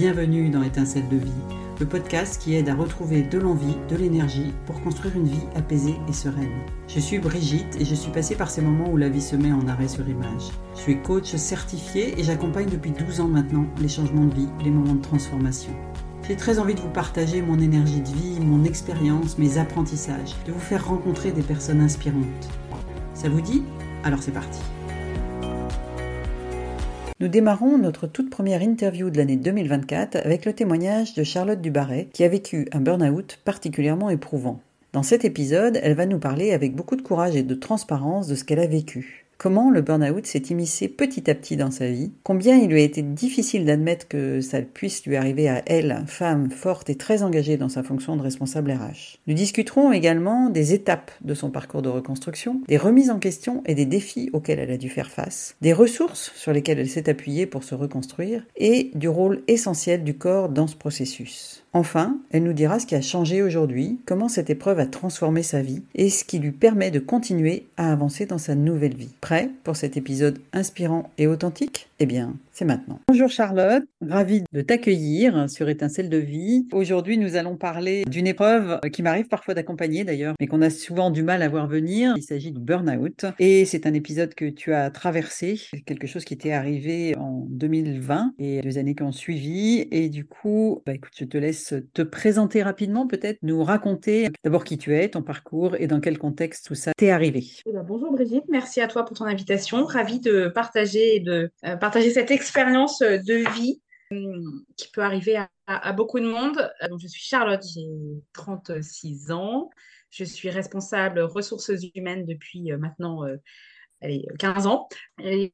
Bienvenue dans Étincelle de vie, le podcast qui aide à retrouver de l'envie, de l'énergie pour construire une vie apaisée et sereine. Je suis Brigitte et je suis passée par ces moments où la vie se met en arrêt sur image. Je suis coach certifié et j'accompagne depuis 12 ans maintenant les changements de vie, les moments de transformation. J'ai très envie de vous partager mon énergie de vie, mon expérience, mes apprentissages, de vous faire rencontrer des personnes inspirantes. Ça vous dit? Alors c'est parti. Nous démarrons notre toute première interview de l'année 2024 avec le témoignage de Charlotte Dubarret qui a vécu un burn-out particulièrement éprouvant. Dans cet épisode, elle va nous parler avec beaucoup de courage et de transparence de ce qu'elle a vécu. Comment le burn-out s'est immiscé petit à petit dans sa vie, combien il lui a été difficile d'admettre que ça puisse lui arriver à elle, femme forte et très engagée dans sa fonction de responsable RH. Nous discuterons également des étapes de son parcours de reconstruction, des remises en question et des défis auxquels elle a dû faire face, des ressources sur lesquelles elle s'est appuyée pour se reconstruire et du rôle essentiel du corps dans ce processus. Enfin, elle nous dira ce qui a changé aujourd'hui, comment cette épreuve a transformé sa vie et ce qui lui permet de continuer à avancer dans sa nouvelle vie. Prêt pour cet épisode inspirant et authentique? Eh bien, c'est maintenant. Bonjour Charlotte, ravie de t'accueillir sur Étincelle de vie. Aujourd'hui, nous allons parler d'une épreuve qui m'arrive parfois d'accompagner d'ailleurs, mais qu'on a souvent du mal à voir venir. Il s'agit du burn-out et c'est un épisode que tu as traversé, quelque chose qui était arrivé en 2020 et deux années qui ont suivi. Et du coup, bah, écoute, je te laisse te présenter rapidement, peut-être nous raconter d'abord qui tu es, ton parcours et dans quel contexte tout ça t'est arrivé. Eh ben, bonjour Brigitte, merci à toi pour ton invitation. Ravie de partager de euh, partager cette expérience expérience euh, de vie euh, qui peut arriver à, beaucoup de monde. Euh, donc, je suis Charlotte, j'ai 36 ans. Je suis responsable ressources humaines depuis maintenant allez, 15 ans. Et,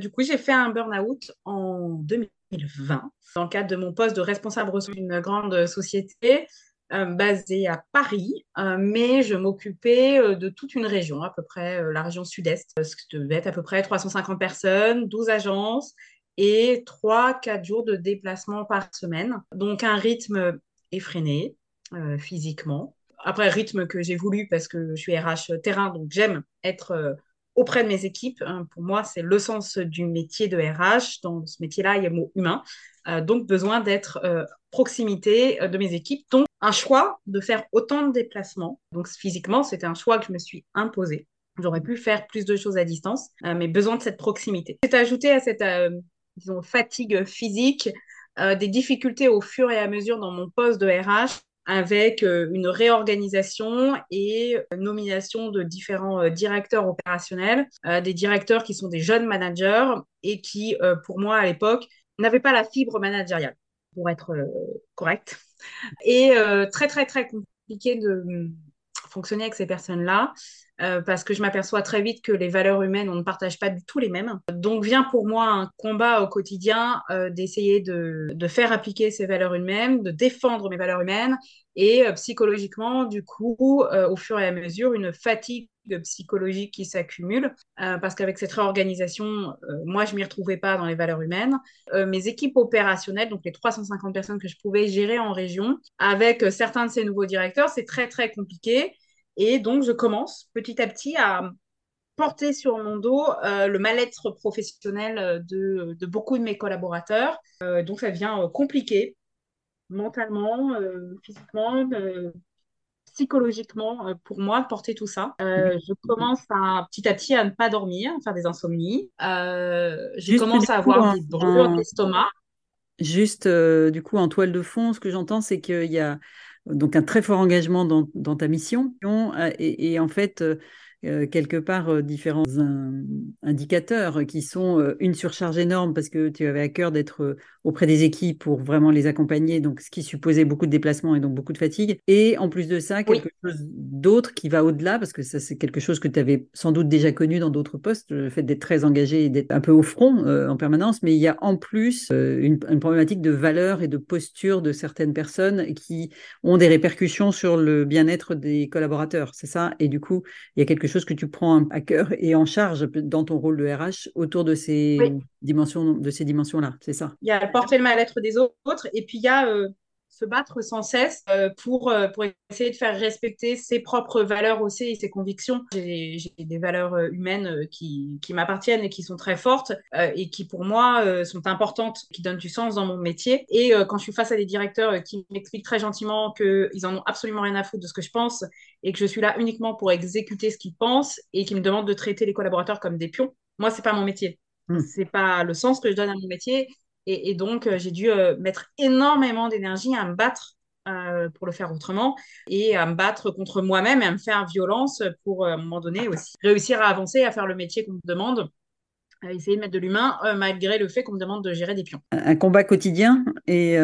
du coup, j'ai fait un burn-out en 2020 dans le cadre de mon poste de responsable ressources d'une grande société. Basée à Paris, mais je m'occupais de toute une région, à peu près la région sud-est, ce qui devait être à peu près 350 personnes, 12 agences et 3-4 jours de déplacement par semaine. Donc un rythme effréné euh, physiquement. Après, rythme que j'ai voulu parce que je suis RH terrain, donc j'aime être euh, auprès de mes équipes. Hein. Pour moi, c'est le sens du métier de RH. Dans ce métier-là, il y a le mot humain. Euh, donc besoin d'être proximité de mes équipes. Donc un choix de faire autant de déplacements. Donc physiquement, c'était un choix que je me suis imposé. J'aurais pu faire plus de choses à distance, mais besoin de cette proximité. C'est ajouté à cette disons, fatigue physique, euh, des difficultés au fur et à mesure dans mon poste de RH avec euh, une réorganisation et nomination de différents euh, directeurs opérationnels, des directeurs qui sont des jeunes managers et qui, pour moi, à l'époque, n'avaient pas la fibre managériale, pour être correct. Et très, très, très compliqué de hum, fonctionner avec ces personnes-là. Euh, parce que je m'aperçois très vite que les valeurs humaines, on ne partage pas du tout les mêmes. Donc vient pour moi un combat au quotidien euh, d'essayer de, faire appliquer ces valeurs humaines, de défendre mes valeurs humaines et euh, psychologiquement, du coup, au fur et à mesure, une fatigue psychologique qui s'accumule parce qu'avec cette réorganisation, moi, je m'y retrouvais pas dans les valeurs humaines. mes équipes opérationnelles, donc les 350 personnes que je pouvais gérer en région, avec certains de ces nouveaux directeurs, c'est très, très compliqué. Et donc, je commence petit à petit à porter sur mon dos euh, le mal-être professionnel euh, de, beaucoup de mes collaborateurs. Euh, donc, ça devient compliqué mentalement, physiquement, psychologiquement pour moi de porter tout ça. je commence à, petit à petit à ne pas dormir, à faire des insomnies. je commence à avoir des brûlures d'estomac. Juste, du coup, en toile de fond, ce que j'entends, c'est qu'il y a donc un très fort engagement dans, ta mission. Et, et en fait, euh, quelque part euh, différents indicateurs qui sont euh, une surcharge énorme parce que tu avais à cœur d'être auprès des équipes pour vraiment les accompagner, donc ce qui supposait beaucoup de déplacements et donc beaucoup de fatigue. Et en plus de ça, quelque chose d'autre qui va au-delà parce que ça c'est quelque chose que tu avais sans doute déjà connu dans d'autres postes, le fait d'être très engagé et d'être un peu au front en permanence, mais il y a en plus une, une, problématique de valeur et de posture de certaines personnes qui ont des répercussions sur le bien-être des collaborateurs, c'est ça? Et du coup, il y a quelque chose que tu prends à cœur et en charge dans ton rôle de RH autour de ces dimensions, de ces dimensions-là, c'est ça? Il y a porter le mal-être des autres et puis il y a euh, se battre sans cesse euh, pour, euh, pour essayer de faire respecter ses propres valeurs aussi et ses convictions. J'ai des valeurs euh, humaines qui, qui m'appartiennent et qui sont très fortes et qui pour moi sont importantes, qui donnent du sens dans mon métier. Et quand je suis face à des directeurs qui m'expliquent très gentiment qu'ils en ont absolument rien à foutre de ce que je pense et que je suis là uniquement pour exécuter ce qu'ils pensent et qui me demandent de traiter les collaborateurs comme des pions, moi, c'est pas mon métier. Hmm. C'est pas le sens que je donne à mon métier et, donc, euh, j'ai dû euh, mettre énormément d'énergie à me battre euh, pour le faire autrement et à me battre contre moi-même et à me faire violence pour, à un moment donné, aussi réussir à avancer, à faire le métier qu'on me demande à essayer de mettre de l'humain malgré le fait qu'on me demande de gérer des pions. Un combat quotidien et,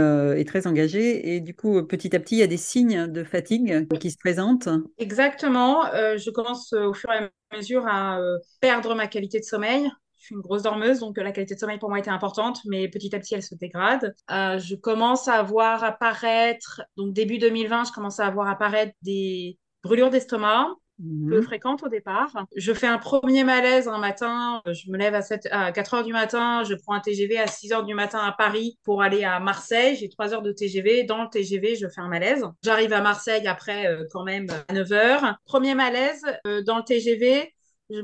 très engagé. Et du coup, petit à petit, il y a des signes de fatigue qui se présentent. Exactement. je commence au fur et à mesure à perdre ma qualité de sommeil, je suis une grosse dormeuse, donc euh, la qualité de sommeil pour moi était importante, mais petit à petit, elle se dégrade. Euh, je commence à voir apparaître, donc début 2020, je commence à voir apparaître des brûlures d'estomac, mhm. peu fréquentes au départ. Je fais un premier malaise un matin, je me lève à, 7, à 4 heures du matin, je prends un TGV à 6 heures du matin à Paris pour aller à Marseille. J'ai 3 heures de TGV. Dans le TGV, je fais un malaise. J'arrive à Marseille après euh, quand même à 9 heures. Premier malaise dans le TGV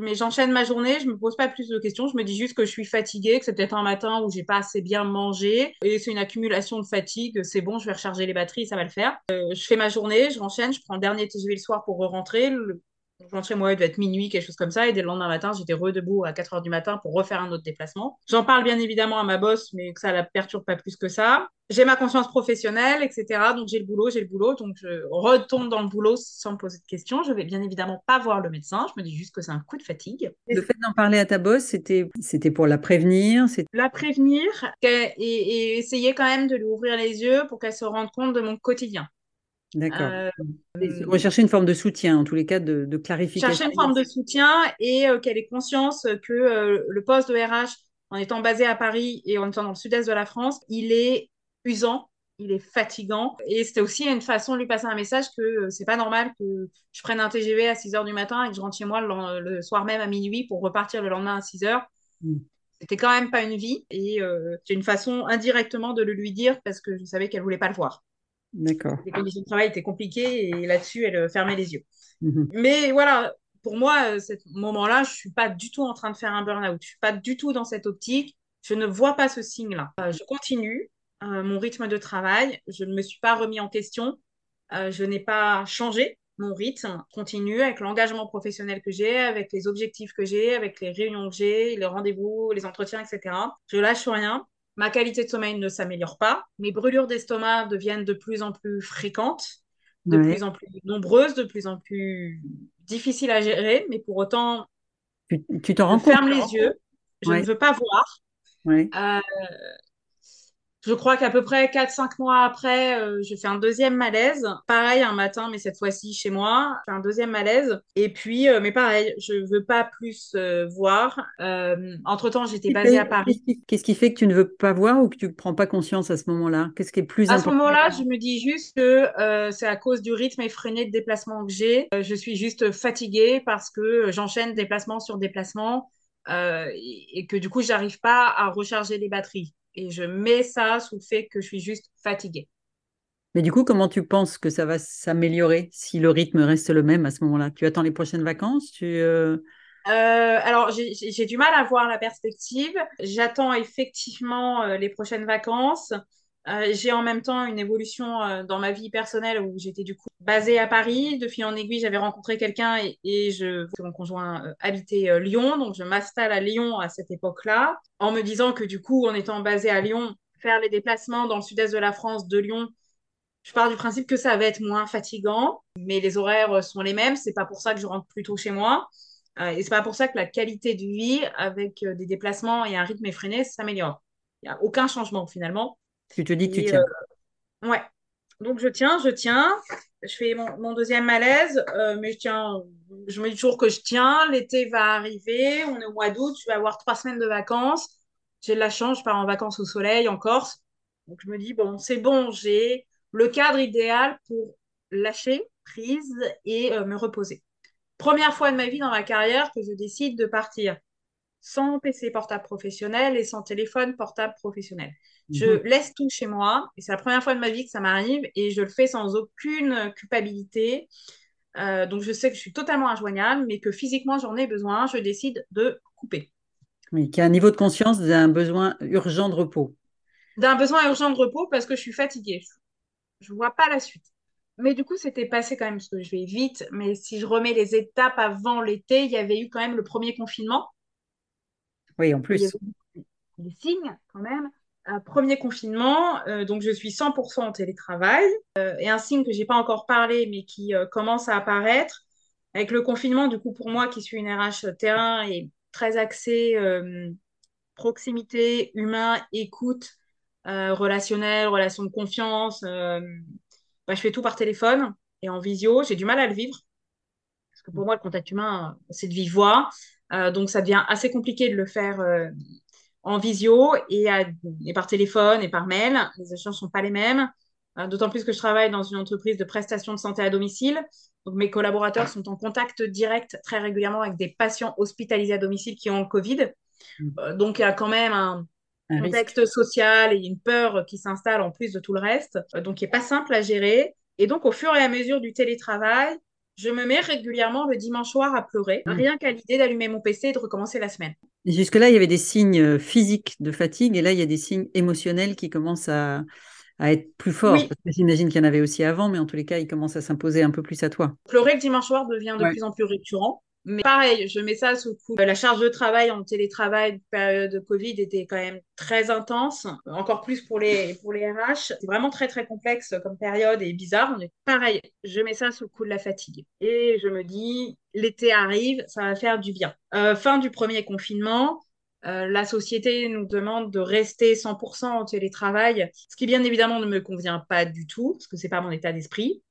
mais j'enchaîne ma journée, je me pose pas plus de questions, je me dis juste que je suis fatiguée, que c'est peut-être un matin où j'ai pas assez bien mangé et c'est une accumulation de fatigue, c'est bon, je vais recharger les batteries, ça va le faire. Euh, je fais ma journée, je renchaîne, je prends le dernier TGV le soir pour re-rentrer. Le... Je rentre chez moi, il doit être minuit, quelque chose comme ça. Et dès le lendemain matin, j'étais redebout à 4 heures du matin pour refaire un autre déplacement. J'en parle bien évidemment à ma boss, mais que ça la perturbe pas plus que ça j'ai ma conscience professionnelle, etc. Donc j'ai le boulot, j'ai le boulot. Donc je retourne dans le boulot sans me poser de questions. Je vais bien évidemment pas voir le médecin. Je me dis juste que c'est un coup de fatigue. Le fait d'en parler à ta boss, c'était c'était pour la prévenir. La prévenir et, et, essayer quand même de lui ouvrir les yeux pour qu'elle se rende compte de mon quotidien. D'accord. Euh, rechercher une forme de soutien, en tous les cas, de, de clarification. Chercher une forme de soutien et euh, qu'elle ait conscience que euh, le poste de RH, en étant basé à Paris et en étant dans le sud-est de la France, il est usant, il est fatigant. Et c'était aussi une façon de lui passer un message que euh, c'est pas normal que je prenne un TGV à 6 h du matin et que je rentre chez moi le, soir même à minuit pour repartir le lendemain à 6 h. Mm. C'était quand même pas une vie. Et euh, c'est une façon indirectement de le lui dire parce que je savais qu'elle voulait pas le voir. D'accord. Les conditions de travail étaient compliquées et là-dessus, elle euh, fermait les yeux. Mm-hmm. Mais voilà, pour moi, à ce moment-là, je suis pas du tout en train de faire un burn-out. Je suis pas du tout dans cette optique. Je ne vois pas ce signe-là. je continue. Euh, mon rythme de travail. Je ne me suis pas remis en question. Euh, je n'ai pas changé mon rythme. Continue avec l'engagement professionnel que j'ai, avec les objectifs que j'ai, avec les réunions que j'ai, les rendez-vous, les entretiens, etc. Je lâche rien. Ma qualité de sommeil ne s'améliore pas. Mes brûlures d'estomac deviennent de plus en plus fréquentes, de plus en plus nombreuses, de plus en plus difficiles à gérer. Mais pour autant, tu, tu te rends je ferme les yeux. Je ne veux pas voir. Ouais. Euh, je crois qu'à peu près 4-5 mois après, euh, je fais un deuxième malaise. Pareil, un matin, mais cette fois-ci chez moi. Je fais un deuxième malaise. Et puis, euh, mais pareil, je veux pas plus euh, voir. entre-temps, j'étais basée à Paris. Qu'est-ce qui fait que tu ne veux pas voir ou que tu ne prends pas conscience à ce moment-là? Qu'est-ce qui est plus important À ce moment-là, je me dis juste que c'est à cause du rythme effréné de déplacement que j'ai. je suis juste fatiguée parce que j'enchaîne déplacement sur déplacement. et que du coup, j'arrive pas à recharger les batteries et je mets ça sous le fait que je suis juste fatiguée. Mais du coup, comment tu penses que ça va s'améliorer si le rythme reste le même à ce moment-là? Tu attends les prochaines vacances? Tu, euh, euh, alors, j'ai du mal à voir la perspective. J'attends effectivement euh, les prochaines vacances. Euh, j'ai en même temps une évolution euh, dans ma vie personnelle où j'étais du coup basée à Paris. De fil en aiguille, j'avais rencontré quelqu'un et, mon conjoint euh, habitait Lyon. Donc, je m'installe à Lyon à cette époque-là en me disant que du coup, en étant basée à Lyon, faire les déplacements dans le sud-est de la France, de Lyon, je pars du principe que ça va être moins fatigant, mais les horaires sont les mêmes. C'est pas pour ça que je rentre plus tôt chez moi. et c'est pas pour ça que la qualité de vie avec des déplacements et un rythme effréné s'améliore. Il n'y a aucun changement finalement. Tu te dis que tu tiens. Euh, ouais. Donc je tiens, je tiens. Je fais mon, deuxième malaise, euh, mais je tiens. Je me dis toujours que je tiens. L'été va arriver. On est au mois d'août. Je vais avoir trois semaines de vacances. J'ai de la chance. Je pars en vacances au soleil en Corse. Donc je me dis bon, c'est bon. J'ai le cadre idéal pour lâcher prise et euh, me reposer. Première fois de ma vie dans ma carrière que je décide de partir. sans PC portable professionnel et sans téléphone portable professionnel. Je Mhm. laisse tout chez moi et c'est la première fois de ma vie que ça m'arrive et je le fais sans aucune culpabilité. Euh, donc je sais que je suis totalement injoignable, mais que physiquement j'en ai besoin, je décide de couper. Oui, qui a un niveau de conscience d'un besoin urgent de repos. D'un besoin urgent de repos parce que je suis fatiguée. Je ne vois pas la suite. Mais du coup, c'était passé quand même, parce que je vais vite, mais si je remets les étapes avant l'été, il y avait eu quand même le premier confinement. Oui, en Il y plus. avait des signes quand même. Premier confinement, euh, donc je suis 100% en télétravail. Euh, et un signe que j'ai pas encore parlé, mais qui euh, commence à apparaître, avec le confinement, du coup, pour moi qui suis une RH terrain et très axée proximité, humain, écoute, euh, relationnel, relation de confiance, bah, je fais tout par téléphone et en visio. J'ai du mal à le vivre. Parce que pour moi, le contact humain, c'est de vive voix. Donc, ça devient assez compliqué de le faire en visio et, à- et par téléphone et par mail. Les échanges ne sont pas les mêmes. Euh, D'autant plus que je travaille dans une entreprise de prestation de santé à domicile. Donc, mes collaborateurs sont en contact direct très régulièrement avec des patients hospitalisés à domicile qui ont le Covid. Mhm. Euh, donc, il y a quand même un Un risque. contexte social et une peur qui s'installe en plus de tout le reste. Euh, donc, qui n'est pas simple à gérer. Et donc, au fur et à mesure du télétravail, je me mets régulièrement le dimanche soir à pleurer, Mhm. rien qu'à l'idée d'allumer mon PC et de recommencer la semaine. Jusque-là, il y avait des signes euh, physiques de fatigue et là, il y a des signes émotionnels qui commencent à, à être plus forts. Oui, j'imagine qu'il y en avait aussi avant, mais en tous les cas, ils commencent à s'imposer un peu plus à toi. pleurer le dimanche soir devient de Ouais. plus en plus récurrent. Mais pareil, je mets ça sous le coup. La charge de travail en télétravail, période de Covid, était quand même très intense, encore plus pour les, pour les RH. C'est vraiment très, très complexe comme période et bizarre. Pareil, je mets ça sous le coup de la fatigue. Et je me dis, l'été arrive, ça va faire du bien. Euh, fin du premier confinement, euh, la société nous demande de rester 100% en télétravail, ce qui bien évidemment ne me convient pas du tout, parce que c'est pas mon état d'esprit.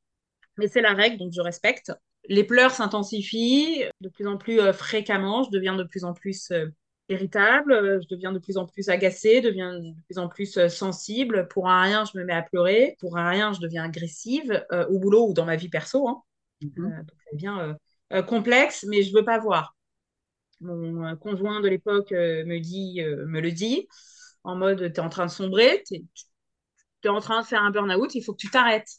Mais c'est la règle, donc je respecte. Les pleurs s'intensifient de plus en plus euh, fréquemment. Je deviens de plus en plus euh, irritable. euh, je deviens de plus en plus agacée. Je deviens de plus en plus sensible. Pour un rien, je me mets à pleurer. Pour un rien, je deviens agressive euh, au boulot ou dans ma vie perso. Hein. Euh, Mhm. donc, ça devient euh, euh, complexe, mais je veux pas voir. Mon conjoint de l'époque me dit, me le dit, en mode, tu es en train de sombrer, tu es en train de faire un burn-out, il faut que tu t'arrêtes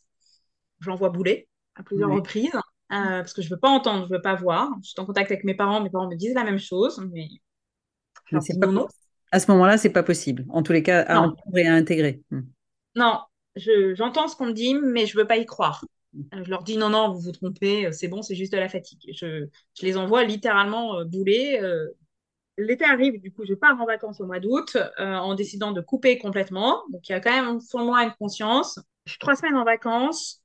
je l'envoie bouler à plusieurs reprises euh, parce que je veux pas entendre, je veux pas voir. Je suis en contact avec mes parents, mes parents me disent la même chose, mais c'est non, non, À ce moment-là, c'est pas possible. En tous les cas, à non, entendre et à intégrer. Mhm. non. Je, j'entends ce qu'on me dit, mais je veux pas y croire. Euh, Je leur dis non, non, vous vous trompez, euh, c'est bon, c'est juste de la fatigue. Je, je les envoie littéralement euh, bouler. euh. L'été arrive, du coup, je pars en vacances au mois d'août euh, en décidant de couper complètement. Donc, il y a quand même de moi une conscience. Je suis trois semaines en vacances.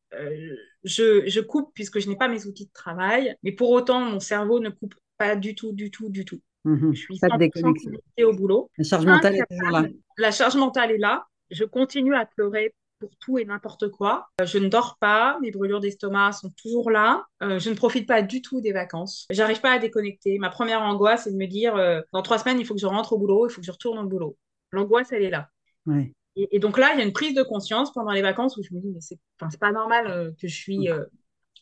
Je, je coupe puisque je n'ai pas mes outils de travail. Mais pour autant, mon cerveau ne coupe pas du tout, du tout, du tout. Mhm. Je suis Pas de 100% déconnexion. connectée au boulot. La charge mentale est toujours là. La charge mentale est là. Je continue à pleurer pour tout et n'importe quoi. Euh, Je ne dors pas, mes brûlures d'estomac sont toujours là. Euh, je ne profite pas du tout des vacances. J'arrive pas à déconnecter. Ma première angoisse, c'est de me dire, euh, dans trois semaines, il faut que je rentre au boulot, il faut que je retourne au boulot. L'angoisse, elle est là. Ouais. Et, et donc là, il y a une prise de conscience pendant les vacances où je me dis, mais c'est pas normal euh, que je suis euh,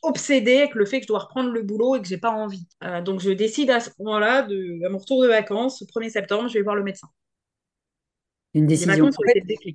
obsédée avec le fait que je dois reprendre le boulot et que j'ai pas envie. Euh, donc je décide à ce moment-là, de, à mon retour de vacances, le 1er septembre, je vais voir le médecin. Une décision.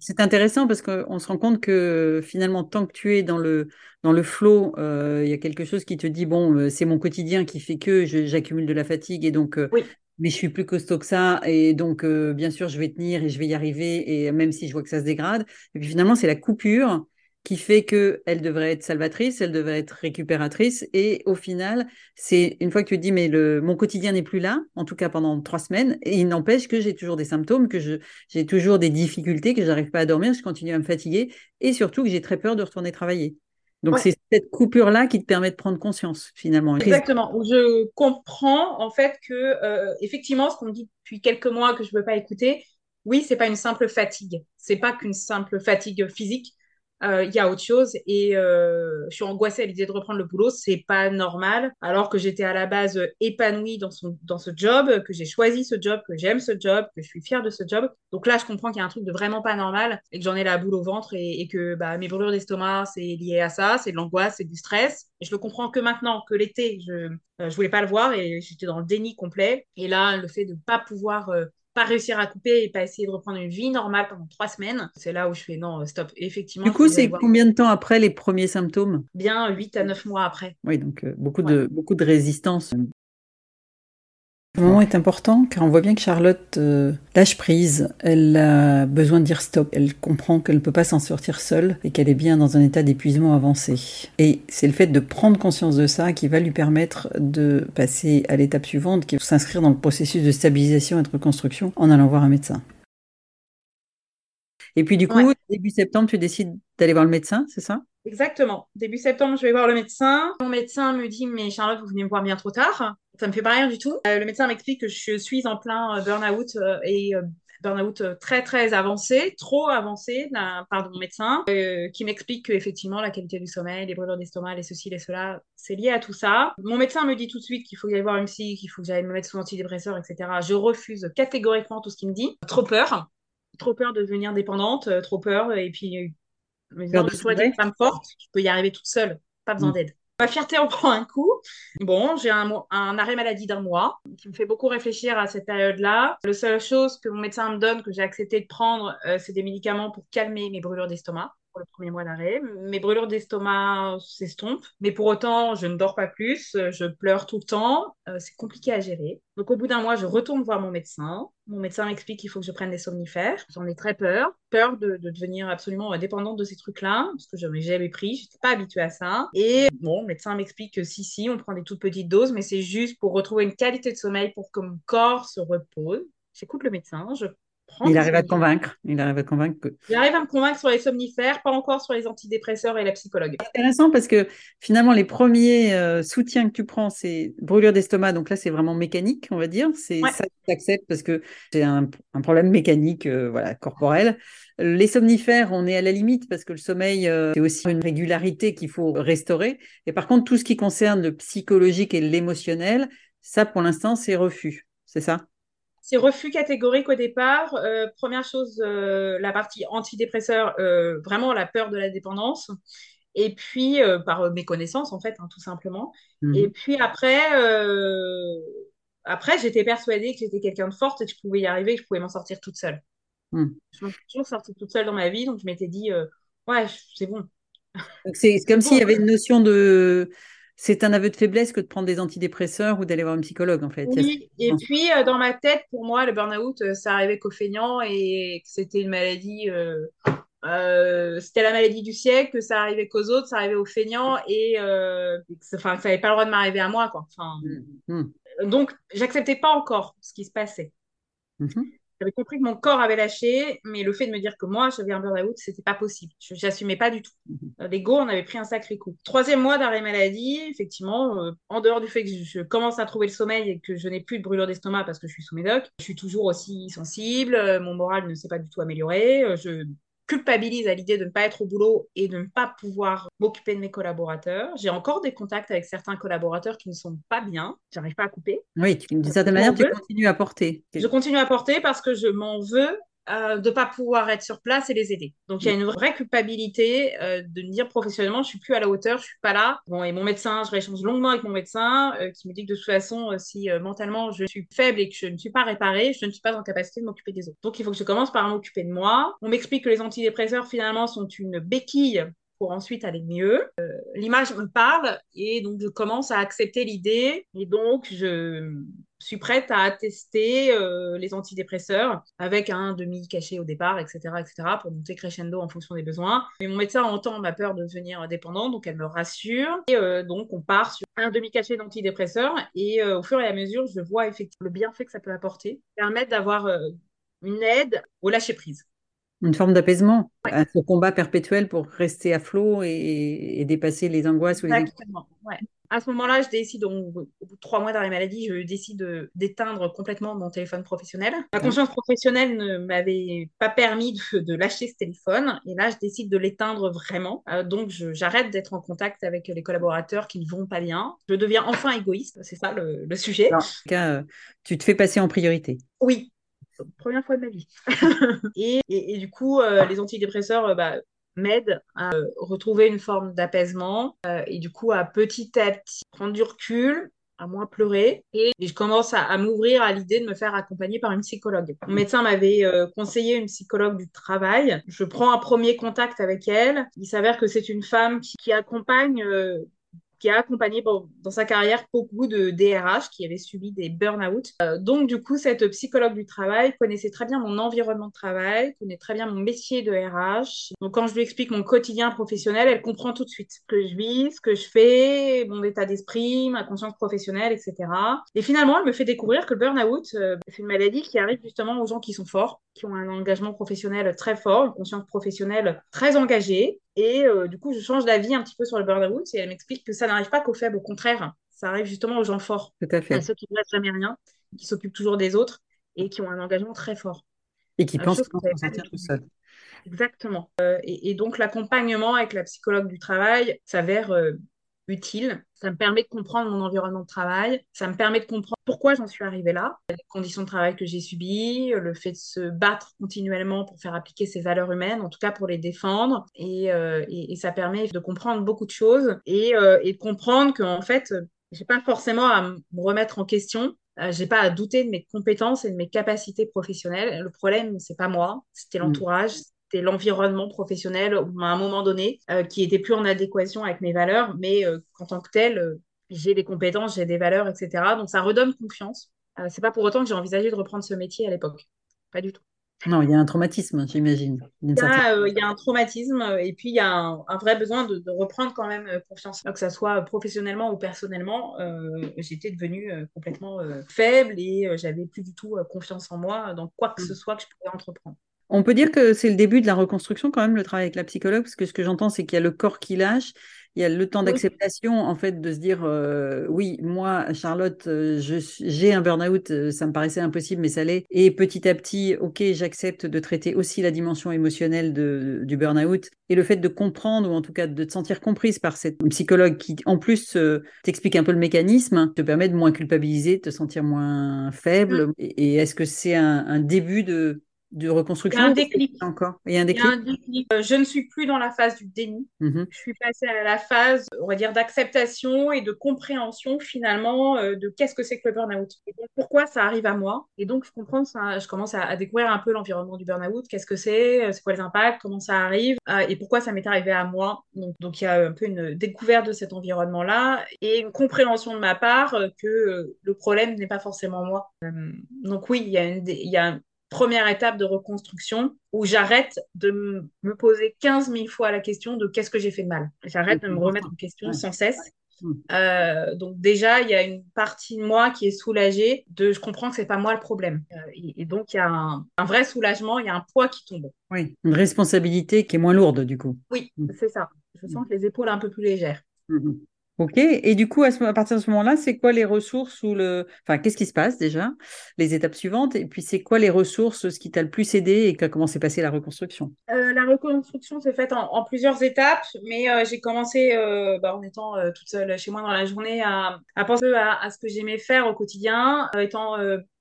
c'est intéressant parce qu'on se rend compte que finalement, tant que tu es dans le, dans le flow, euh, il y a quelque chose qui te dit, bon, c'est mon quotidien qui fait que j'accumule de la fatigue et donc, euh, Oui, mais je suis plus costaud que ça et donc, euh, bien sûr, je vais tenir et je vais y arriver et même si je vois que ça se dégrade. Et puis finalement, c'est la coupure qui fait que elle devrait être salvatrice, elle devrait être récupératrice et au final, c'est une fois que tu te dis, mais le, mon quotidien n'est plus là, en tout cas pendant trois semaines, et il n'empêche que j'ai toujours des symptômes, que je j'ai toujours des difficultés, que j'arrive pas à dormir, je continue à me fatiguer et surtout que j'ai très peur de retourner travailler. Donc ouais, c'est cette coupure-là qui te permet de prendre conscience finalement. Exactement. Où je comprends en fait que euh, effectivement, ce qu'on me dit depuis quelques mois que je ne veux pas écouter, oui, c'est pas une simple fatigue. C'est pas qu'une simple fatigue physique. Euh, il y a autre chose et euh, je suis angoissée à l'idée de reprendre le boulot, c'est pas normal. Alors que j'étais à la base épanouie dans, son, dans ce job, que j'ai choisi ce job, que j'aime ce job, que je suis fière de ce job. Donc là, je comprends qu'il y a un truc de vraiment pas normal et que j'en ai la boule au ventre et, que bah, mes brûlures d'estomac, c'est lié à ça, c'est de l'angoisse, c'est du stress. Et je le comprends que maintenant, que l'été, je, euh, je voulais pas le voir et j'étais dans le déni complet. Et là, le fait de pas pouvoir euh, pas réussir à couper et pas essayer de reprendre une vie normale pendant trois semaines, c'est là où je fais non, stop. Effectivement. Du coup, c'est combien de temps après les premiers symptômes? Bien 8 à 9 mois après. Oui, donc euh, beaucoup, ouais. de, beaucoup de résistance. Ce moment est important car on voit bien que Charlotte euh, lâche prise, elle a besoin de dire stop, elle comprend qu'elle ne peut pas s'en sortir seule et qu'elle est bien dans un état d'épuisement avancé. Et c'est le fait de prendre conscience de ça qui va lui permettre de passer à l'étape suivante, qui est s'inscrire dans le processus de stabilisation et de reconstruction en allant voir un médecin. Et puis du coup, ouais. début septembre, tu décides d'aller voir le médecin, c'est ça? Exactement. Début septembre, je vais voir le médecin. Mon médecin me dit, mais Charlotte, vous venez me voir bien trop tard. Ça me fait pas rien du tout. Euh, le médecin m'explique que je suis en plein burn-out euh, et euh, burn-out très très avancé, trop avancé par mon médecin, euh, qui m'explique qu'effectivement la qualité du sommeil, les brûlures d'estomac, les ceci, les cela, c'est lié à tout ça. Mon médecin me dit tout de suite qu'il faut que j'aille voir une psy, qu'il faut que j'aille me mettre sous antidépresseur, etc. Je refuse catégoriquement tout ce qu'il me dit. Trop peur, trop peur de devenir dépendante, trop peur, et puis me disant, je suis une femme forte, je peux y arriver toute seule, pas besoin mmh. d'aide. Ma fierté en prend un coup. Bon, j'ai un, un, arrêt maladie d'un mois qui me fait beaucoup réfléchir à cette période-là. La seule chose que mon médecin me donne, que j'ai accepté de prendre, euh, c'est des médicaments pour calmer mes brûlures d'estomac le premier mois d'arrêt. Mes brûlures d'estomac s'estompent, mais pour autant, je ne dors pas plus, je pleure tout le temps, euh, c'est compliqué à gérer. Donc au bout d'un mois, je retourne voir mon médecin. Mon médecin m'explique qu'il faut que je prenne des somnifères. J'en ai très peur, peur de, de devenir absolument dépendante de ces trucs-là, parce que je n'ai jamais pris, je n'étais pas habituée à ça. Et bon, le médecin m'explique que si, si, on prend des toutes petites doses, mais c'est juste pour retrouver une qualité de sommeil, pour que mon corps se repose. J'écoute le médecin, je il arrive à te convaincre. Il arrive à convaincre que. Il arrive à me convaincre sur les somnifères, pas encore sur les antidépresseurs et la psychologue. C'est intéressant parce que finalement, les premiers euh, soutiens que tu prends, c'est brûlure d'estomac. Donc là, c'est vraiment mécanique, on va dire. C'est ouais. ça que tu acceptes parce que c'est un, un, problème mécanique, euh, voilà, corporel. Les somnifères, on est à la limite parce que le sommeil, euh, c'est aussi une régularité qu'il faut restaurer. Et par contre, tout ce qui concerne le psychologique et l'émotionnel, ça, pour l'instant, c'est refus. C'est ça? C'est refus catégorique au départ. Euh, première chose, euh, la partie antidépresseur, euh, vraiment la peur de la dépendance. Et puis, par méconnaissance, en fait, hein, tout simplement. Mmh. Et puis après, après j'étais persuadée que j'étais quelqu'un de forte et que je pouvais y arriver, que je pouvais m'en sortir toute seule. Mmh. Je suis toujours sortie toute seule dans ma vie, donc je m'étais dit, ouais, c'est bon. C'est comme s'il y avait une notion de c'est un aveu de faiblesse que de prendre des antidépresseurs ou d'aller voir un psychologue, en fait. Oui, et puis euh, dans ma tête, pour moi, le burn-out, euh, ça arrivait qu'aux feignants et que c'était une maladie. Euh, c'était la maladie du siècle, que ça arrivait qu'aux autres, ça arrivait aux feignants et, enfin, que ça n'avait pas le droit de m'arriver à moi, quoi. Enfin, mmh. Donc, j'acceptais pas encore ce qui se passait. Mmh. J'avais compris que mon corps avait lâché, mais le fait de me dire que moi, j'avais un burn-out, c'était pas possible. Je n'assumais pas du tout. Mm-hmm. L'ego, on avait pris un sacré coup. Troisième mois d'arrêt maladie, effectivement, euh, en dehors du fait que je commence à trouver le sommeil et que je n'ai plus de brûlure d'estomac parce que je suis sous médoc, je suis toujours aussi sensible, euh, mon moral ne s'est pas du tout amélioré, euh, je culpabilise à l'idée de ne pas être au boulot et de ne pas pouvoir m'occuper de mes collaborateurs. J'ai encore des contacts avec certains collaborateurs qui ne sont pas bien. J'arrive pas à couper. Oui, d'une certaine manière, tu continues à porter. Je continue à porter parce que je m'en veux euh, de pas pouvoir être sur place et les aider. Donc il y a une vraie culpabilité euh, de me dire professionnellement je suis plus à la hauteur, je suis pas là. Bon et mon médecin, je réchange longuement avec mon médecin euh, qui me dit que de toute façon si mentalement je suis faible et que je ne suis pas réparée, je ne suis pas en capacité de m'occuper des autres. Donc il faut que je commence par m'occuper de moi. On m'explique que les antidépresseurs finalement sont une béquille pour ensuite aller mieux. Euh, L'image me parle et donc je commence à accepter l'idée et donc je suis prête à tester euh, les antidépresseurs avec un demi cachet au départ, etc., etc., pour monter crescendo en fonction des besoins. Mais mon médecin entend ma peur de devenir dépendante, donc elle me rassure. Et euh, donc on part sur un demi cachet d'antidépresseurs et au fur et à mesure, je vois effectivement le bienfait que ça peut apporter, permettre d'avoir une aide au lâcher prise. Une forme d'apaisement ouais. à ce combat perpétuel pour rester à flot et, et dépasser les angoisses. Ou les... Ouais. À ce moment-là, je décide, au bout de trois mois d'arrêt maladie, je décide d'éteindre complètement mon téléphone professionnel. Ma conscience professionnelle ne m'avait pas permis de, lâcher ce téléphone. Et là, je décide de l'éteindre vraiment. Euh, donc, j'arrête d'être en contact avec les collaborateurs qui ne vont pas bien. Je deviens enfin égoïste. C'est ça le, sujet. En tout cas, euh, tu te fais passer en priorité. Oui, première fois de ma vie. et, du coup, euh, les antidépresseurs, bah, m'aide à euh, retrouver une forme d'apaisement euh, et du coup à petit à petit prendre du recul, à moins pleurer et, je commence à, m'ouvrir à l'idée de me faire accompagner par une psychologue. Mon médecin m'avait euh, conseillé une psychologue du travail. Je prends un premier contact avec elle. Il s'avère que c'est une femme qui, accompagne qui a accompagné dans sa carrière beaucoup de DRH qui avaient subi des burn-out. Euh, donc, du coup, cette psychologue du travail connaissait très bien mon environnement de travail, connaît très bien mon métier de RH. Donc, quand je lui explique mon quotidien professionnel, elle comprend tout de suite ce que je vis, ce que je fais, mon état d'esprit, ma conscience professionnelle, etc. Et finalement, elle me fait découvrir que le burn-out, euh, c'est une maladie qui arrive justement aux gens qui sont forts, qui ont un engagement professionnel très fort, une conscience professionnelle très engagée, et euh, du coup, je change d'avis un petit peu sur le burn-out et elle m'explique que ça n'arrive pas qu'aux faibles, au contraire, ça arrive justement aux gens forts. Tout à fait. À ceux qui ne jamais rien, qui s'occupent toujours des autres et qui ont un engagement très fort. Et qui pensent qu'on s'en sortir tout seul. Exactement. Euh, et, donc, l'accompagnement avec la psychologue du travail s'avère euh, utile. Ça me permet de comprendre mon environnement de travail. Ça me permet de comprendre pourquoi j'en suis arrivée là, les conditions de travail que j'ai subies, le fait de se battre continuellement pour faire appliquer ces valeurs humaines, en tout cas pour les défendre. Et, euh, ça permet de comprendre beaucoup de choses et, euh, et de comprendre qu'en fait, j'ai pas forcément à me remettre en question. Euh, j'ai pas à douter de mes compétences et de mes capacités professionnelles. Le problème, c'est pas moi, c'était mm. l'entourage, c'était l'environnement professionnel à un moment donné euh, qui était plus en adéquation avec mes valeurs, mais euh, en tant que tel, euh, j'ai des compétences, j'ai des valeurs, etc. Donc ça redonne confiance. c'est pas pour autant que j'ai envisagé de reprendre ce métier à l'époque. Pas du tout. Non, il y a un traumatisme, j'imagine. Il, y a un traumatisme et puis il y a un, vrai besoin de, reprendre quand même confiance, que ce soit professionnellement ou personnellement. J'étais devenue complètement faible et j'avais plus du tout confiance en moi dans quoi que mm. ce soit que je pouvais entreprendre. On peut dire que c'est le début de la reconstruction quand même, le travail avec la psychologue, parce que ce que j'entends, c'est qu'il y a le corps qui lâche, il y a le temps d'acceptation, en fait, de se dire, euh, oui, moi, Charlotte, euh, j'ai un burn-out, euh, ça me paraissait impossible, mais ça l'est. Et petit à petit, ok, j'accepte de traiter aussi la dimension émotionnelle de, du burn-out. Et le fait de comprendre, ou en tout cas de te sentir comprise par cette psychologue qui, en plus, t'explique un peu le mécanisme, te permet de moins culpabiliser, de te sentir moins faible. Mmh. Et, est-ce que c'est un début de de reconstruction Il y a un déclic. Encore? Il y a un déclic? Euh, je ne suis plus dans la phase du déni. Mm-hmm. Je suis passée à la phase, on va dire, d'acceptation et de compréhension finalement euh, de qu'est-ce que c'est que le burn-out. Pourquoi ça arrive à moi? Et donc, je comprends ça. Je commence à, découvrir un peu l'environnement du burn-out. Qu'est-ce que c'est? Euh, C'est quoi les impacts? Comment ça arrive? Et pourquoi ça m'est arrivé à moi? Donc, donc, il y a un peu une découverte de cet environnement-là et une compréhension de ma part que le problème n'est pas forcément moi. donc, oui, il y a, une, il y a première étape de reconstruction où j'arrête de me poser 15 000 fois la question de qu'est-ce que j'ai fait de mal. J'arrête de me remettre en question sans cesse. Euh, donc déjà, il y a une partie de moi qui est soulagée de je comprends que c'est pas moi le problème. Euh, et, donc il y a un, vrai soulagement, il y a un poids qui tombe. Oui, une responsabilité qui est moins lourde du coup. Oui, mm. c'est ça. Je sens les épaules un peu plus légères. Mm-hmm. Ok, et du coup, à, partir de ce moment-là, c'est quoi les ressources ou le. Enfin, qu'est-ce qui se passe déjà Les étapes suivantes? Et puis, c'est quoi les ressources, ce qui t'a le plus aidé et comment s'est passée la reconstruction? Euh, La reconstruction s'est faite en, plusieurs étapes, mais euh, j'ai commencé euh, bah, en étant toute seule chez moi dans la journée à, penser à, ce que j'aimais faire au quotidien, étant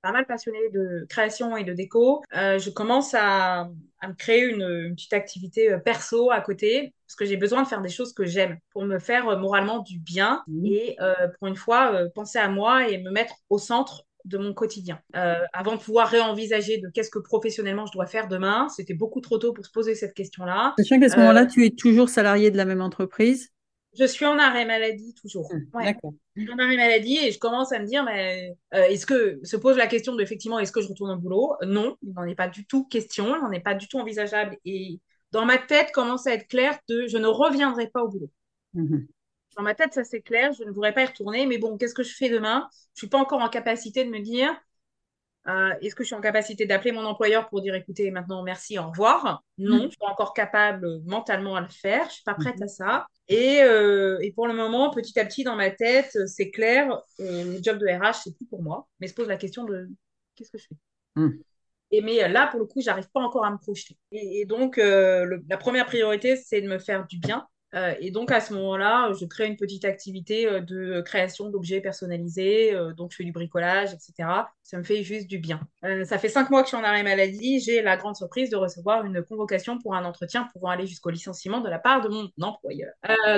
pas mal passionnée de création et de déco. je commence à, me créer une, petite activité euh, perso à côté parce que j'ai besoin de faire des choses que j'aime pour me faire euh, moralement du bien mmh. et euh, pour une fois penser à moi et me mettre au centre de mon quotidien. avant de pouvoir réenvisager de qu'est-ce que professionnellement je dois faire demain, c'était beaucoup trop tôt pour se poser cette question-là. Sachant qu'à ce moment-là, tu es toujours salarié de la même entreprise je suis en arrêt maladie toujours. Mmh, d'accord. Je suis en arrêt maladie et je commence à me dire, mais euh, est-ce que se pose la question de effectivement, est-ce que je retourne au boulot? Non, il n'en est pas du tout question, il n'en est pas du tout envisageable. Et dans ma tête commence à être clair de, je ne reviendrai pas au boulot. Mmh dans ma tête, ça c'est clair, je ne voudrais pas y retourner, mais bon, qu'est-ce que je fais demain? Je suis pas encore en capacité de me dire, Euh, est-ce que je suis en capacité d'appeler mon employeur pour dire écoutez, maintenant merci, au revoir? Non, je suis pas encore capable mentalement à le faire. Je suis pas prête à ça. Et, euh, et, pour le moment, petit à petit, dans ma tête, c'est clair, le job de RH, c'est plus pour moi. Mais se pose la question de qu'est-ce que je fais? Hmm. Et mais là, pour le coup, j'arrive pas encore à me projeter. Et, donc, la première priorité, c'est de me faire du bien euh, et donc à ce moment-là, je crée une petite activité euh, de création d'objets personnalisés. Euh, donc je fais du bricolage, etc. Ça me fait juste du bien. ça fait cinq mois que je suis en arrêt maladie. J'ai la grande surprise de recevoir une convocation pour un entretien pouvant aller jusqu'au licenciement de la part de mon employeur.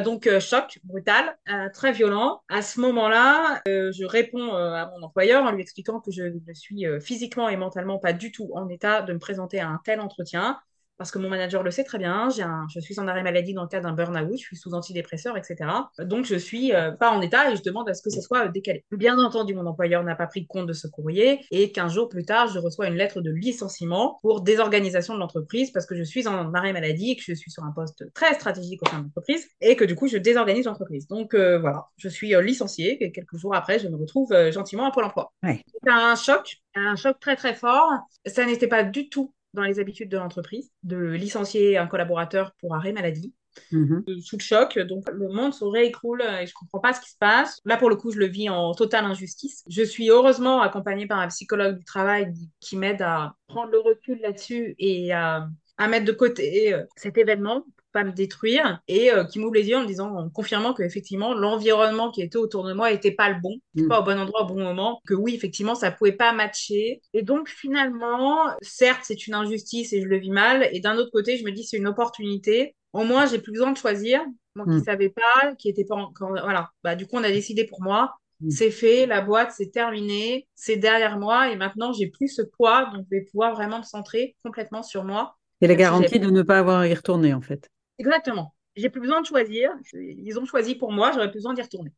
donc choc brutal, très violent. À ce moment-là, je réponds à mon employeur en lui expliquant que je ne suis physiquement et mentalement pas du tout en état de me présenter à un tel entretien parce que mon manager le sait très bien, un, je suis en arrêt maladie dans le cas d'un burn-out, je suis sous antidépresseur, etc. Donc, je suis euh, pas en état et je demande à ce que ce soit décalé. Bien entendu, mon employeur n'a pas pris compte de ce courrier et 15 jours plus tard, je reçois une lettre de licenciement pour désorganisation de l'entreprise parce que je suis en arrêt maladie et que je suis sur un poste très stratégique au sein de l'entreprise et que du coup, je désorganise l'entreprise. Donc, euh, voilà, je suis euh, licenciée et quelques jours après, je me retrouve gentiment à Pôle emploi. C'est un choc, un choc très très fort. Ça n'était pas du tout dans les habitudes de l'entreprise, de licencier un collaborateur pour arrêt maladie. Mhm. Euh, sous le choc, donc le monde se réécroule et je comprends pas ce qui se passe. Là, pour le coup, je le vis en totale injustice. Je suis heureusement accompagnée par un psychologue du travail qui m'aide à prendre le recul là-dessus et à, à mettre de côté euh, cet événement pas me détruire et euh, qui m'ouvre les yeux en me disant, en confirmant que effectivement l'environnement qui était autour de moi était pas le bon, mm. pas au bon endroit au bon moment, que oui effectivement ça pouvait pas matcher. Et donc finalement, certes c'est une injustice et je le vis mal, et d'un autre côté je me dis c'est une opportunité. Au moins j'ai plus besoin de choisir. Moi qui ne mm. savais pas, qui était pas encore, voilà, bah du coup on a décidé pour moi. Mm. C'est fait, la boîte, c'est terminé, c'est derrière moi et maintenant j'ai plus ce poids, donc je vais pouvoir vraiment me centrer complètement sur moi. Et la garantie de ne pas avoir à y retourner en fait. Exactement. J'ai plus besoin de choisir. Ils ont choisi pour moi, j'aurais plus besoin d'y retourner.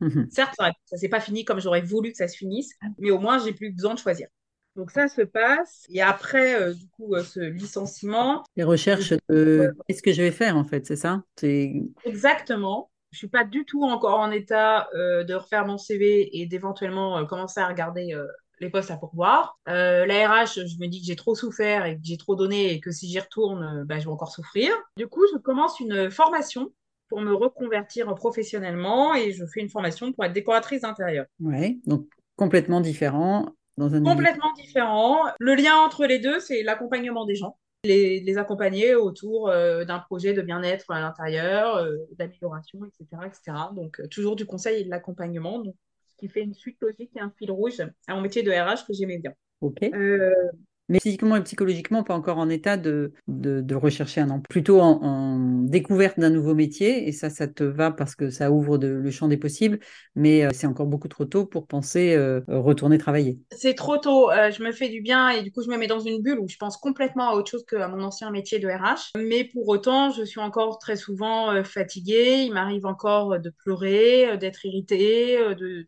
Mhm. Certes, ça ne s'est pas fini comme j'aurais voulu que ça se finisse, mais au moins, j'ai plus besoin de choisir. Donc ça se passe. Et après, euh, du coup, euh, ce licenciement. Les recherches de qu'est-ce que je vais faire, en fait, c'est ça? Exactement. Je suis pas du tout encore en état euh, de refaire mon CV et d'éventuellement commencer à regarder les postes à pourvoir. Euh, la RH, je me dis que j'ai trop souffert et que j'ai trop donné et que si j'y retourne, euh, bah, je vais encore souffrir. Du coup, je commence une formation pour me reconvertir professionnellement et je fais une formation pour être décoratrice d'intérieur. Oui, donc complètement différent. Dans un complètement différent. Le lien entre les deux, c'est l'accompagnement des gens. Les, les accompagner autour euh, d'un projet de bien-être à l'intérieur, euh, d'amélioration, etc., etc. Donc, toujours du conseil et de l'accompagnement. Donc, qui fait une suite logique et un fil rouge à mon métier de RH que j'aimais bien. Euh, mais physiquement et psychologiquement, pas encore en état de, de, rechercher un emploi, plutôt en, découverte d'un nouveau métier. Et ça, ça te va parce que ça ouvre le champ des possibles, mais euh, c'est encore beaucoup trop tôt pour penser euh, retourner travailler. C'est trop tôt. Euh, je me fais du bien et du coup, je me mets dans une bulle où je pense complètement à autre chose qu'à mon ancien métier de RH. Mais pour autant, je suis encore très souvent fatiguée. Il m'arrive encore de pleurer, d'être irritée,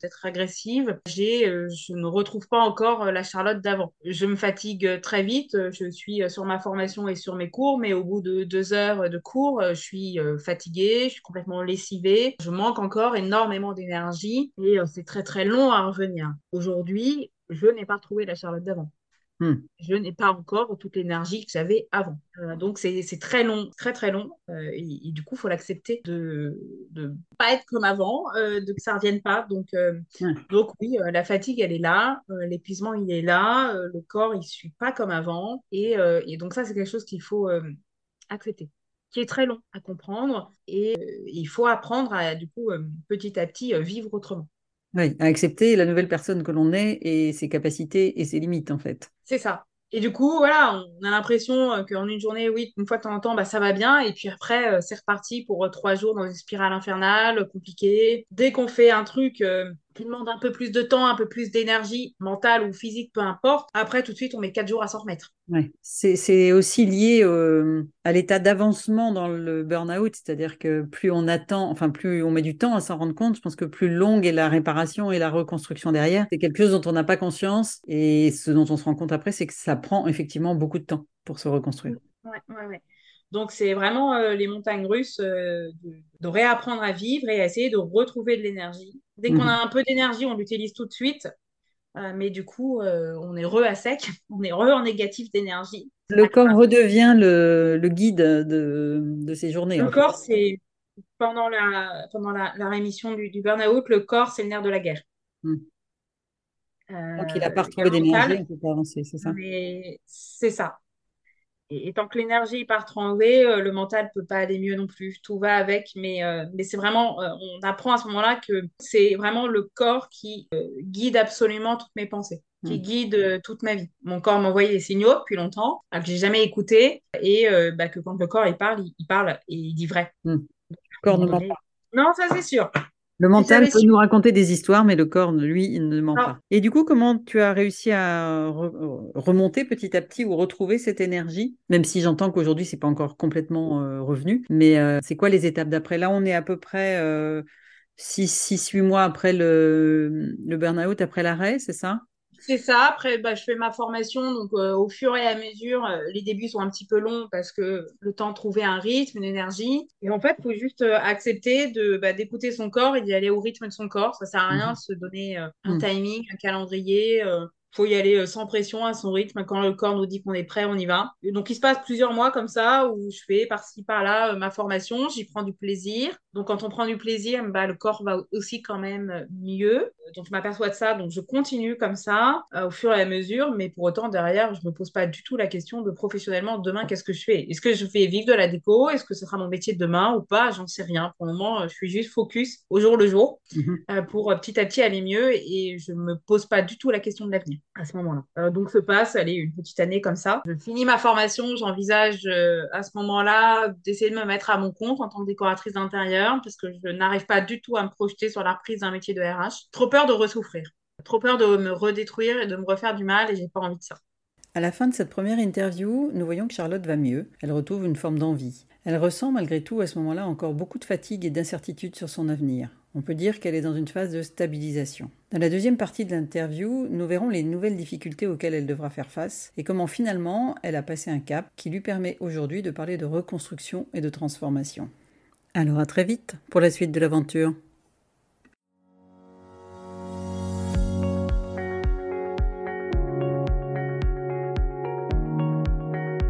d'être agressive. J'ai, je ne retrouve pas encore la Charlotte d'avant. Je me fatigue très vite. Je suis sur ma formation et sur mes cours, mais au bout de deux heures de cours, je suis fatiguée, je suis complètement lessivée. Je manque encore énormément d'énergie et c'est très très long à revenir. Aujourd'hui, je n'ai pas retrouvé la Charlotte d'avant. Hmm. Je n'ai pas encore toute l'énergie que j'avais avant. Euh, donc, c'est très long, très très long. Euh, et, du coup, il faut l'accepter de ne pas être comme avant, euh, de que ça ne revienne pas. Donc, donc oui, la fatigue, elle est là. L'épuisement, il est là. le corps, il ne suit pas comme avant. Et, et donc, ça, c'est quelque chose qu'il faut accepter qui est très long à comprendre et il faut apprendre à, du coup, petit à petit, vivre autrement. Oui, à accepter la nouvelle personne que l'on est et ses capacités et ses limites, en fait. C'est ça. Et du coup, voilà, on a l'impression euh, qu'en une journée, oui, une fois de temps en temps, bah, ça va bien. Et puis après, euh, c'est reparti pour euh, trois jours dans une spirale infernale, compliquée. Dès qu'on fait un truc qui demande un peu plus de temps, un peu plus d'énergie, mentale ou physique, peu importe, après, tout de suite, on met quatre jours à s'en remettre. Ouais. C'est aussi lié à l'état d'avancement dans le burn-out, c'est-à-dire que plus on attend, enfin, plus on met du temps à s'en rendre compte, je pense que plus longue est la réparation et la reconstruction derrière. C'est quelque chose dont on n'a pas conscience. Et ce dont on se rend compte après, c'est que ça prend effectivement beaucoup de temps pour se reconstruire. Ouais, ouais, ouais. Donc, c'est vraiment euh, les montagnes russes euh, de, réapprendre à vivre et à essayer de retrouver de l'énergie. Dès qu'on mhm. a un peu d'énergie, on l'utilise tout de suite. mais du coup, on est re à sec, on est re en négatif d'énergie. Le corps redevient le, le guide de, de, ces journées. Le corps, c'est pendant la, pendant la, la rémission du, du burn-out, le corps, c'est le nerf de la guerre. Hmm. Donc, il n'a pas retrouvé d'énergie, on peut pas avancer, c'est ça? C'est ça. Et, tant que l'énergie part trembler, euh, le mental peut pas aller mieux non plus. Tout va avec, mais, euh, mais c'est vraiment, euh, on apprend à ce moment-là que c'est vraiment le corps qui guide absolument toutes mes pensées, qui hmm. guide toute ma vie. Mon corps m'envoyait des signaux depuis longtemps, que j'ai jamais écouté, et bah, que quand le corps il parle, il, parle et il dit vrai. Hmm. Le corps ne ment pas. Non, ça c'est sûr. Le mental peut nous raconter des histoires, mais le corps, lui, il ne ment pas. Et du coup, comment tu as réussi à remonter petit à petit ou retrouver cette énergie? Même si j'entends qu'aujourd'hui, c'est pas encore complètement euh, revenu. Mais euh, c'est quoi les étapes d'après? Là, on est à peu près 6-8 euh, mois après le, le burn-out, après l'arrêt, c'est ça? C'est ça. Après, bah, je fais ma formation. Donc, euh, au fur et à mesure, euh, les débuts sont un petit peu longs parce que le temps de trouver un rythme, une énergie. Et en fait, il faut juste euh, accepter de bah, d'écouter son corps et d'y aller au rythme de son corps. Ça sert à rien mhm. de se donner un mhm. timing, un calendrier faut y aller euh, sans pression, à son rythme. Quand le corps nous dit qu'on est prêt, on y va. donc, il se passe plusieurs mois comme ça où je fais par-ci, par-là euh, ma formation, j'y prends du plaisir. Donc, quand on prend du plaisir, bah, le corps va aussi quand même euh, mieux. Donc, je m'aperçois de ça. Donc, je continue comme ça au fur et à mesure. Mais pour autant, derrière, je me pose pas du tout la question de professionnellement, demain, qu'est-ce que je fais? Est-ce que je fais vivre de la déco? Est-ce que ce sera mon métier de demain ou pas? J'en sais rien. Pour le moment, je suis juste focus au jour le jour mhm. pour petit à petit aller mieux et je me pose pas du tout la question de l'avenir à ce moment-là. Euh, donc se passe, allez, une petite année comme ça. Je finis ma formation, j'envisage euh, à ce moment-là d'essayer de me mettre à mon compte en tant que décoratrice d'intérieur parce que je n'arrive pas du tout à me projeter sur la reprise d'un métier de RH. Trop peur de ressouffrir, trop peur de me redétruire et de me refaire du mal et j'ai pas envie de ça. À la fin de cette première interview, nous voyons que Charlotte va mieux. Elle retrouve une forme d'envie. Elle ressent malgré tout à ce moment-là encore beaucoup de fatigue et d'incertitude sur son avenir. On peut dire qu'elle est dans une phase de stabilisation. Dans la deuxième partie de l'interview, nous verrons les nouvelles difficultés auxquelles elle devra faire face et comment finalement elle a passé un cap qui lui permet aujourd'hui de parler de reconstruction et de transformation. Alors à très vite pour la suite de l'aventure.